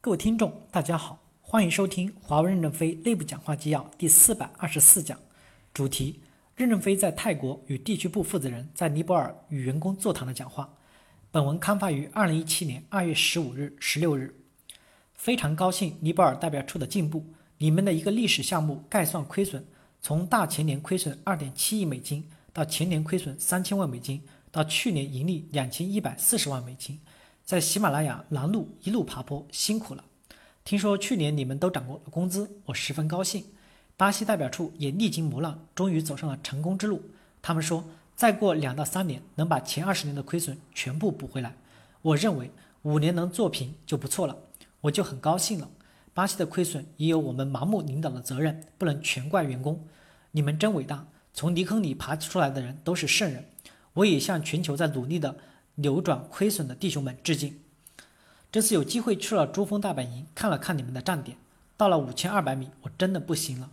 各位听众，大家好，欢迎收听华为任正非内部讲话纪要第四百二十四讲，主题：任正非在泰国与地区部负责人在尼泊尔与员工座谈的讲话。本文刊发于二零一七年二月十五日、十六日。非常高兴尼泊尔代表处的进步，你们的一个历史项目概算亏损，从大前年亏损二点七亿美金，到前年亏损三千万美金，到去年盈利两千一百四十万美金。在喜马拉雅拦路一路爬坡，辛苦了。听说去年你们都涨过工资，我十分高兴。巴西代表处也历经磨难，终于走上了成功之路。他们说，再过两到三年能把前二十年的亏损全部补回来。我认为五年能做平就不错了，我就很高兴了。巴西的亏损也有我们盲目领导的责任，不能全怪员工。你们真伟大，从泥坑里爬出来的人都是圣人。我也向全球在努力的。扭转亏损的弟兄们致敬。这次有机会去了珠峰大本营，看了看你们的站点。到了五千二百米，我真的不行了，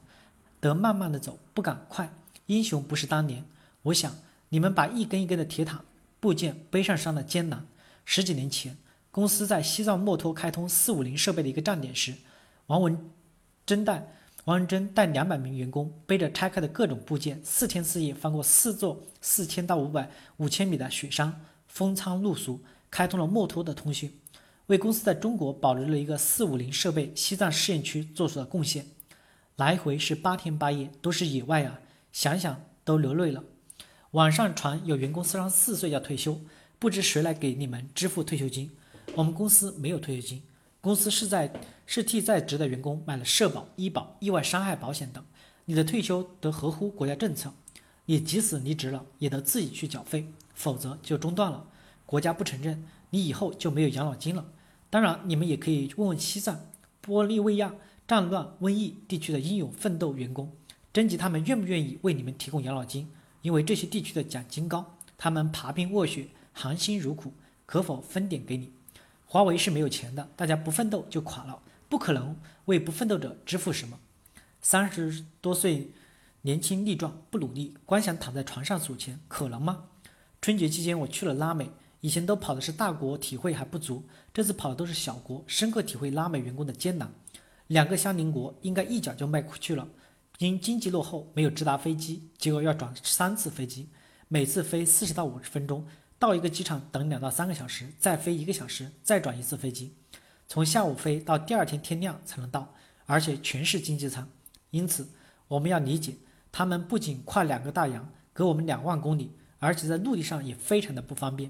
得慢慢的走，不敢快。英雄不是当年。我想你们把一根一根的铁塔部件背上山的艰难。十几年前，公司在西藏墨脱开通四五零设备的一个站点时，王文珍带王文珍带两百名员工，背着拆开的各种部件，四天四夜翻过四座四千到五百五千米的雪山。风餐露宿，开通了墨脱的通讯，为公司在中国保留了一个四五零设备西藏试验区做出了贡献。来回是八天八夜，都是野外啊，想想都流泪了。网上传有员工三十四岁要退休，不知谁来给你们支付退休金。我们公司没有退休金，公司是在是替在职的员工买了社保、医保、意外伤害保险等。你的退休得合乎国家政策，你即使离职了，也得自己去缴费。否则就中断了，国家不承认，你以后就没有养老金了。当然，你们也可以问问西藏、玻利维亚战乱、瘟疫地区的英勇奋斗员工，征集他们愿不愿意为你们提供养老金，因为这些地区的奖金高，他们爬冰卧雪，含辛茹苦，可否分点给你？华为是没有钱的，大家不奋斗就垮了，不可能为不奋斗者支付什么。三十多岁，年轻力壮，不努力，光想躺在床上数钱，可能吗？春节期间，我去了拉美。以前都跑的是大国，体会还不足。这次跑的都是小国，深刻体会拉美员工的艰难。两个相邻国应该一脚就迈过去了，因经济落后，没有直达飞机，结果要转三次飞机，每次飞四十到五十分钟，到一个机场等两到三个小时，再飞一个小时，再转一次飞机，从下午飞到第二天天亮才能到，而且全是经济舱。因此，我们要理解，他们不仅跨两个大洋，隔我们两万公里。而且在陆地上也非常的不方便，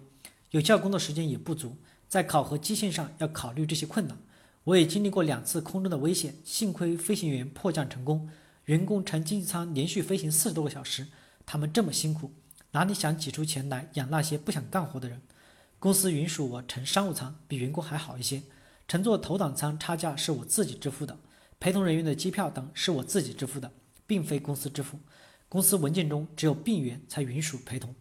有效工作时间也不足，在考核基线上要考虑这些困难。我也经历过两次空中的危险，幸亏飞行员迫降成功，员工乘经济舱连续飞行四十多个小时，他们这么辛苦，哪里想挤出钱来养那些不想干活的人？公司允许我乘商务舱，比员工还好一些，乘坐头等舱差价是我自己支付的，陪同人员的机票等是我自己支付的，并非公司支付。公司文件中只有病员才允许陪同。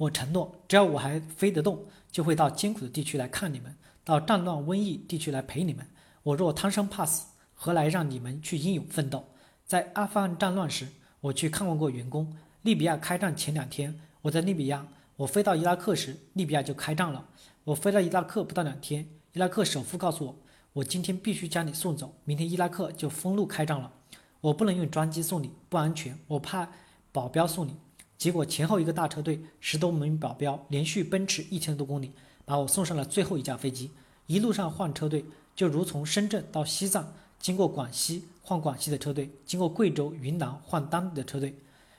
我承诺，只要我还飞得动，就会到艰苦的地区来看你们，到战乱瘟疫地区来陪你们。我若贪生怕死，何来让你们去英勇奋斗？在阿富汗战乱时，我去看望过员工。利比亚开战前两天，我在利比亚；我飞到伊拉克时，利比亚就开战了。我飞到伊拉克不到两天，伊拉克首富告诉我，我今天必须将你送走，明天伊拉克就封路开战了。我不能用专机送你，不安全，我派保镖送你。结果前后一个大车队，十多名保镖连续奔驰一千多公里，把我送上了最后一架飞机。一路上换车队，就如从深圳到西藏，经过广西换广西的车队，经过贵州、云南换当地的车队。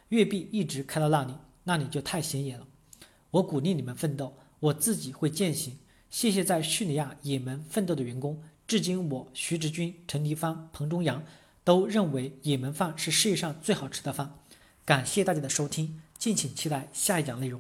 粤碧一直开到那里，那里就太显眼了。我鼓励你们奋斗，我自己会践行。谢谢在叙利亚、也门奋斗的员工。至今，我徐直军、陈立芳、彭中阳都认为也门饭是世界上最好吃的饭。感谢大家的收听。敬请期待下一讲内容。